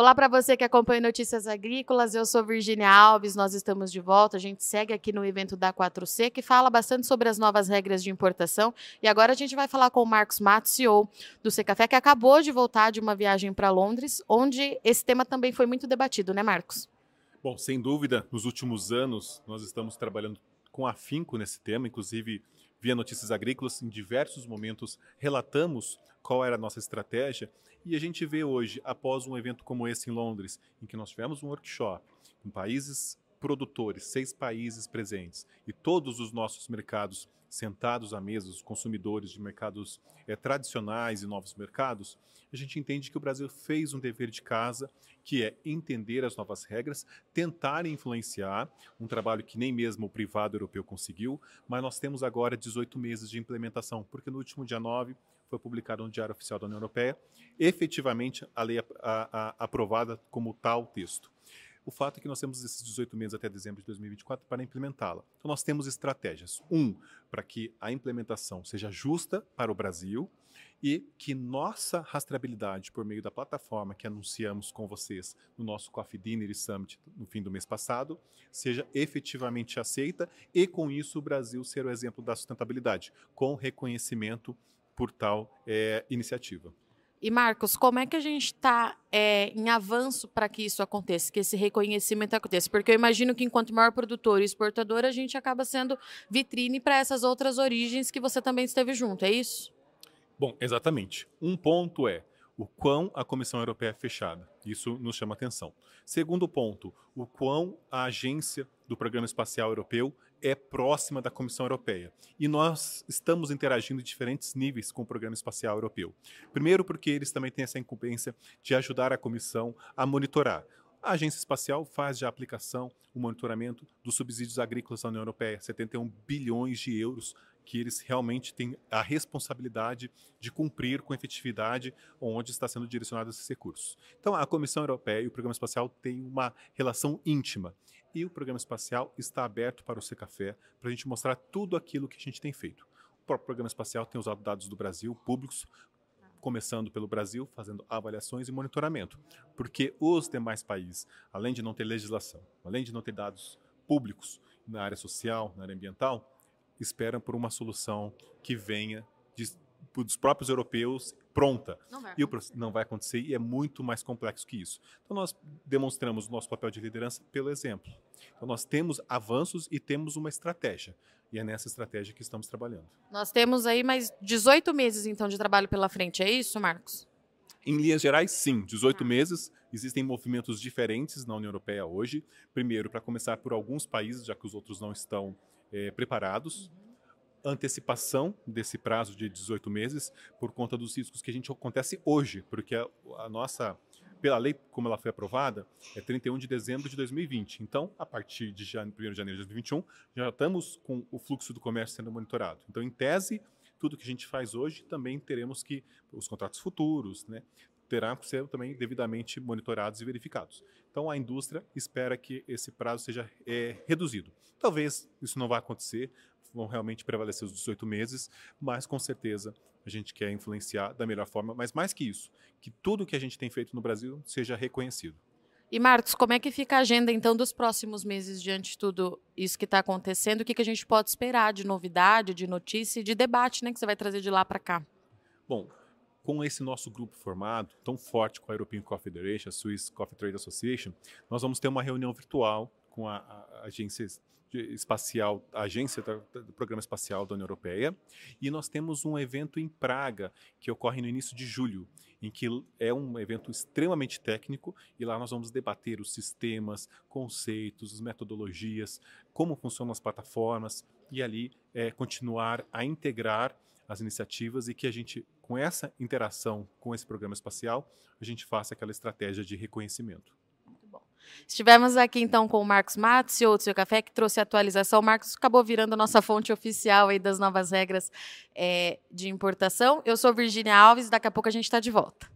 Olá para você que acompanha Notícias Agrícolas, eu sou Virginia Alves, nós estamos de volta. A gente segue aqui no evento da 4C, que fala bastante sobre as novas regras de importação. E agora a gente vai falar com o Marcos Matos, CEO do Secafé, que acabou de voltar de uma viagem para Londres, onde esse tema também foi muito debatido, né, Marcos? Bom, sem dúvida, nos últimos anos nós estamos trabalhando com afinco nesse tema, inclusive via Notícias Agrícolas, em diversos momentos relatamos qual era a nossa estratégia e a gente vê hoje, após um evento como esse em Londres, em que nós tivemos um workshop com países produtores, seis países presentes, e todos os nossos mercados sentados à mesa, os consumidores de mercados é, tradicionais e novos mercados, a gente entende que o Brasil fez um dever de casa, que é entender as novas regras, tentar influenciar, um trabalho que nem mesmo o privado europeu conseguiu, mas nós temos agora 18 meses de implementação, porque no último dia 9 foi publicado no Diário Oficial da União Europeia, efetivamente a lei a, a, a, aprovada como tal texto. O fato é que nós temos esses 18 meses até dezembro de 2024 para implementá-la. Então, nós temos estratégias. Um, para que a implementação seja justa para o Brasil e que nossa rastreabilidade por meio da plataforma que anunciamos com vocês no nosso Coffee Dinner Summit no fim do mês passado seja efetivamente aceita e com isso o Brasil ser o exemplo da sustentabilidade, com reconhecimento por tal é, iniciativa. E Marcos, como é que a gente está é, em avanço para que isso aconteça, que esse reconhecimento aconteça? Porque eu imagino que enquanto maior produtor e exportador, a gente acaba sendo vitrine para essas outras origens que você também esteve junto, é isso? Bom, exatamente. Um ponto é o quão a Comissão Europeia é fechada. Isso nos chama atenção. Segundo ponto, o quão a agência do Programa Espacial Europeu é próxima da Comissão Europeia. E nós estamos interagindo em diferentes níveis com o Programa Espacial Europeu. Primeiro, porque eles também têm essa incumbência de ajudar a Comissão a monitorar. A Agência Espacial faz já a aplicação, o monitoramento dos subsídios agrícolas da União Europeia, 71 bilhões de euros que eles realmente têm a responsabilidade de cumprir com efetividade onde está sendo direcionado esses recursos. Então, a Comissão Europeia e o Programa Espacial têm uma relação íntima. E o Programa Espacial está aberto para o Secafé, para a gente mostrar tudo aquilo que a gente tem feito. O próprio Programa Espacial tem usado dados do Brasil, públicos, começando pelo Brasil, fazendo avaliações e monitoramento. Porque os demais países, além de não ter legislação, além de não ter dados públicos na área social, na área ambiental, esperam por uma solução que venha de, dos próprios europeus pronta. Não vai, e o, não vai acontecer e é muito mais complexo que isso. Então nós demonstramos o nosso papel de liderança pelo exemplo. Então nós temos avanços e temos uma estratégia. E é nessa estratégia que estamos trabalhando. Nós temos aí mais 18 meses então de trabalho pela frente, é isso, Marcos? Em linhas gerais, sim, 18 ah. meses. Existem movimentos diferentes na União Europeia hoje. Primeiro, para começar por alguns países, já que os outros não estão é, preparados. Antecipação desse prazo de 18 meses por conta dos riscos que a gente acontece hoje, porque a, a nossa pela lei como ela foi aprovada, é 31 de dezembro de 2020. Então, a partir de 1 de janeiro de 2021, já estamos com o fluxo do comércio sendo monitorado. Então, em tese, tudo que a gente faz hoje também teremos que os contratos futuros, né, terão que ser também devidamente monitorados e verificados. Então, a indústria espera que esse prazo seja é, reduzido. Talvez isso não vá acontecer, vão realmente prevalecer os 18 meses, mas com certeza a gente quer influenciar da melhor forma, mas mais que isso, que tudo que a gente tem feito no Brasil seja reconhecido. E Marcos, como é que fica a agenda então dos próximos meses diante de tudo isso que está acontecendo? O que, que a gente pode esperar de novidade, de notícia e de debate, né, que você vai trazer de lá para cá? Bom, com esse nosso grupo formado, tão forte com a European Coffee Federation, a Swiss Coffee Trade Association, nós vamos ter uma reunião virtual com a, a agência espacial, a agência do Programa Espacial da União Europeia, e nós temos um evento em Praga que ocorre no início de julho, em que é um evento extremamente técnico e lá nós vamos debater os sistemas, conceitos, as metodologias, como funcionam as plataformas e ali é, continuar a integrar as iniciativas e que a gente, com essa interação com esse programa espacial, a gente faça aquela estratégia de reconhecimento. Estivemos aqui então com o Marcos Matos, CEO do Seu Café, que trouxe a atualização. O Marcos acabou virando a nossa fonte oficial aí das novas regras é, de importação. Eu sou Virginia Alves, daqui a pouco a gente está de volta.